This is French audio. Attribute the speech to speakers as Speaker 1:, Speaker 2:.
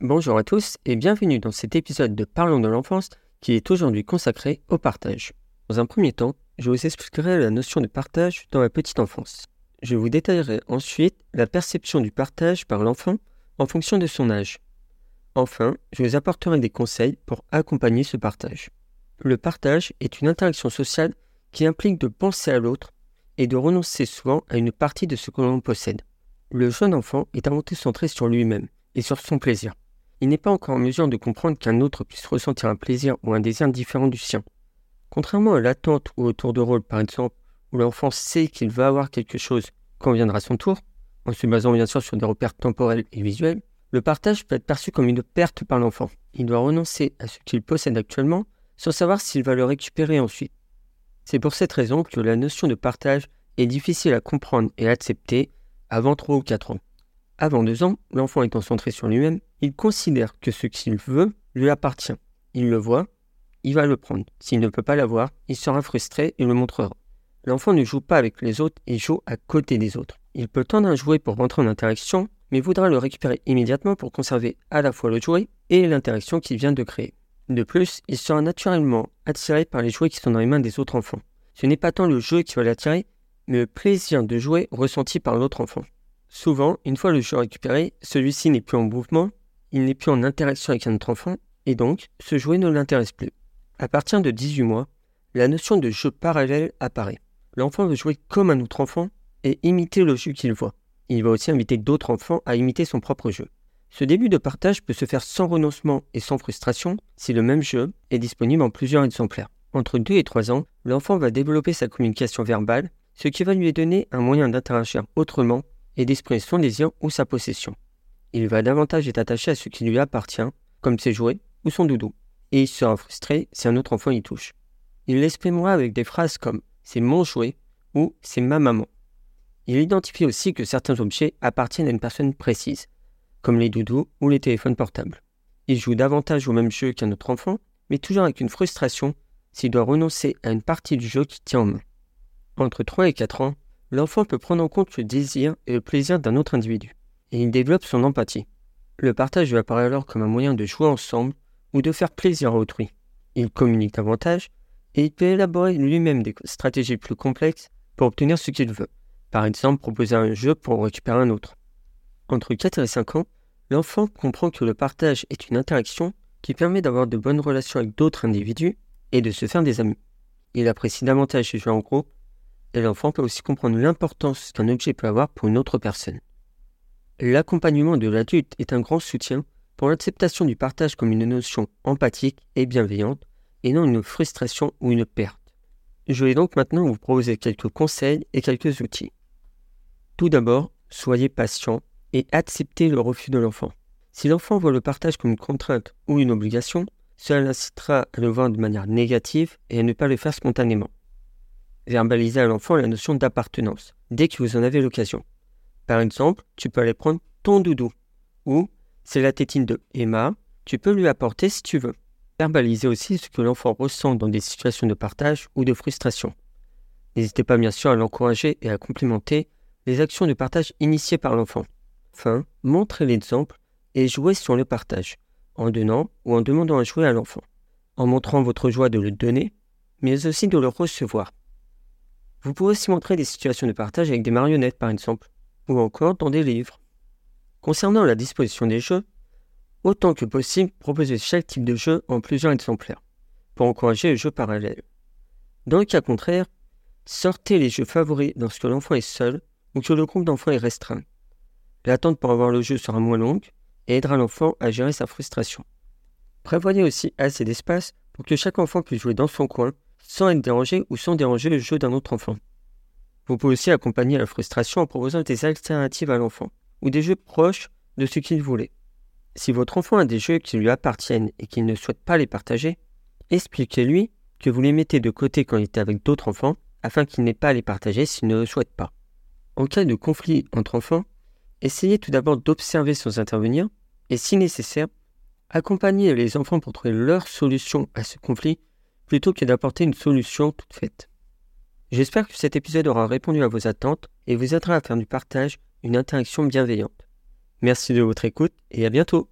Speaker 1: Bonjour à tous et bienvenue dans cet épisode de Parlons de l'enfance qui est aujourd'hui consacré au partage. Dans un premier temps, je vous expliquerai la notion de partage dans la petite enfance. Je vous détaillerai ensuite la perception du partage par l'enfant en fonction de son âge. Enfin, je vous apporterai des conseils pour accompagner ce partage. Le partage est une interaction sociale qui implique de penser à l'autre et de renoncer souvent à une partie de ce que l'on possède. Le jeune enfant est avant tout centré sur lui-même et sur son plaisir il n'est pas encore en mesure de comprendre qu'un autre puisse ressentir un plaisir ou un désir différent du sien. Contrairement à l'attente ou au tour de rôle par exemple, où l'enfant sait qu'il va avoir quelque chose quand viendra son tour, en se basant bien sûr sur des repères temporels et visuels, le partage peut être perçu comme une perte par l'enfant. Il doit renoncer à ce qu'il possède actuellement sans savoir s'il va le récupérer ensuite. C'est pour cette raison que la notion de partage est difficile à comprendre et à accepter avant 3 ou 4 ans. Avant deux ans, l'enfant étant centré sur lui-même, il considère que ce qu'il veut lui appartient. Il le voit, il va le prendre. S'il ne peut pas l'avoir, il sera frustré et le montrera. L'enfant ne joue pas avec les autres, il joue à côté des autres. Il peut tendre un jouet pour rentrer en interaction, mais voudra le récupérer immédiatement pour conserver à la fois le jouet et l'interaction qu'il vient de créer. De plus, il sera naturellement attiré par les jouets qui sont dans les mains des autres enfants. Ce n'est pas tant le jeu qui va l'attirer, mais le plaisir de jouer ressenti par l'autre enfant. Souvent, une fois le jeu récupéré, celui-ci n'est plus en mouvement, il n'est plus en interaction avec un autre enfant, et donc ce jouet ne l'intéresse plus. À partir de 18 mois, la notion de jeu parallèle apparaît. L'enfant veut jouer comme un autre enfant et imiter le jeu qu'il voit. Il va aussi inviter d'autres enfants à imiter son propre jeu. Ce début de partage peut se faire sans renoncement et sans frustration si le même jeu est disponible en plusieurs exemplaires. Entre 2 et 3 ans, l'enfant va développer sa communication verbale, ce qui va lui donner un moyen d'interagir autrement et d'exprimer son désir ou sa possession. Il va davantage être attaché à ce qui lui appartient, comme ses jouets ou son doudou, et il sera frustré si un autre enfant y touche. Il l'exprimera avec des phrases comme c'est mon jouet ou c'est ma maman. Il identifie aussi que certains objets appartiennent à une personne précise, comme les doudous ou les téléphones portables. Il joue davantage au même jeu qu'un autre enfant, mais toujours avec une frustration s'il doit renoncer à une partie du jeu qu'il tient en main. Entre 3 et 4 ans, l'enfant peut prendre en compte le désir et le plaisir d'un autre individu, et il développe son empathie. Le partage lui apparaît alors comme un moyen de jouer ensemble ou de faire plaisir à autrui. Il communique davantage et il peut élaborer lui-même des stratégies plus complexes pour obtenir ce qu'il veut. Par exemple, proposer un jeu pour récupérer un autre. Entre 4 et 5 ans, l'enfant comprend que le partage est une interaction qui permet d'avoir de bonnes relations avec d'autres individus et de se faire des amis. Il apprécie davantage les jeux en groupe et l'enfant peut aussi comprendre l'importance qu'un objet peut avoir pour une autre personne. L'accompagnement de l'adulte est un grand soutien pour l'acceptation du partage comme une notion empathique et bienveillante, et non une frustration ou une perte. Je vais donc maintenant vous proposer quelques conseils et quelques outils. Tout d'abord, soyez patient et acceptez le refus de l'enfant. Si l'enfant voit le partage comme une contrainte ou une obligation, cela l'incitera à le voir de manière négative et à ne pas le faire spontanément. Verbalisez à l'enfant la notion d'appartenance, dès que vous en avez l'occasion. Par exemple, tu peux aller prendre ton doudou, ou c'est la tétine de Emma, tu peux lui apporter si tu veux. Verbalisez aussi ce que l'enfant ressent dans des situations de partage ou de frustration. N'hésitez pas bien sûr à l'encourager et à complimenter les actions de partage initiées par l'enfant. Enfin, montrez l'exemple et jouez sur le partage, en donnant ou en demandant à jouer à l'enfant, en montrant votre joie de le donner, mais aussi de le recevoir. Vous pouvez aussi montrer des situations de partage avec des marionnettes par exemple, ou encore dans des livres. Concernant la disposition des jeux, autant que possible, proposez chaque type de jeu en plusieurs exemplaires, pour encourager le jeu parallèle. Dans le cas contraire, sortez les jeux favoris lorsque l'enfant est seul ou que le groupe d'enfants est restreint. L'attente pour avoir le jeu sera moins longue et aidera l'enfant à gérer sa frustration. Prévoyez aussi assez d'espace pour que chaque enfant puisse jouer dans son coin sans être dérangé ou sans déranger le jeu d'un autre enfant. Vous pouvez aussi accompagner la frustration en proposant des alternatives à l'enfant, ou des jeux proches de ce qu'il voulait. Si votre enfant a des jeux qui lui appartiennent et qu'il ne souhaite pas les partager, expliquez-lui que vous les mettez de côté quand il est avec d'autres enfants, afin qu'il n'ait pas à les partager s'il ne le souhaite pas. En cas de conflit entre enfants, essayez tout d'abord d'observer sans intervenir, et si nécessaire, accompagnez les enfants pour trouver leur solution à ce conflit plutôt que d'apporter une solution toute faite. J'espère que cet épisode aura répondu à vos attentes et vous aidera à faire du partage une interaction bienveillante. Merci de votre écoute et à bientôt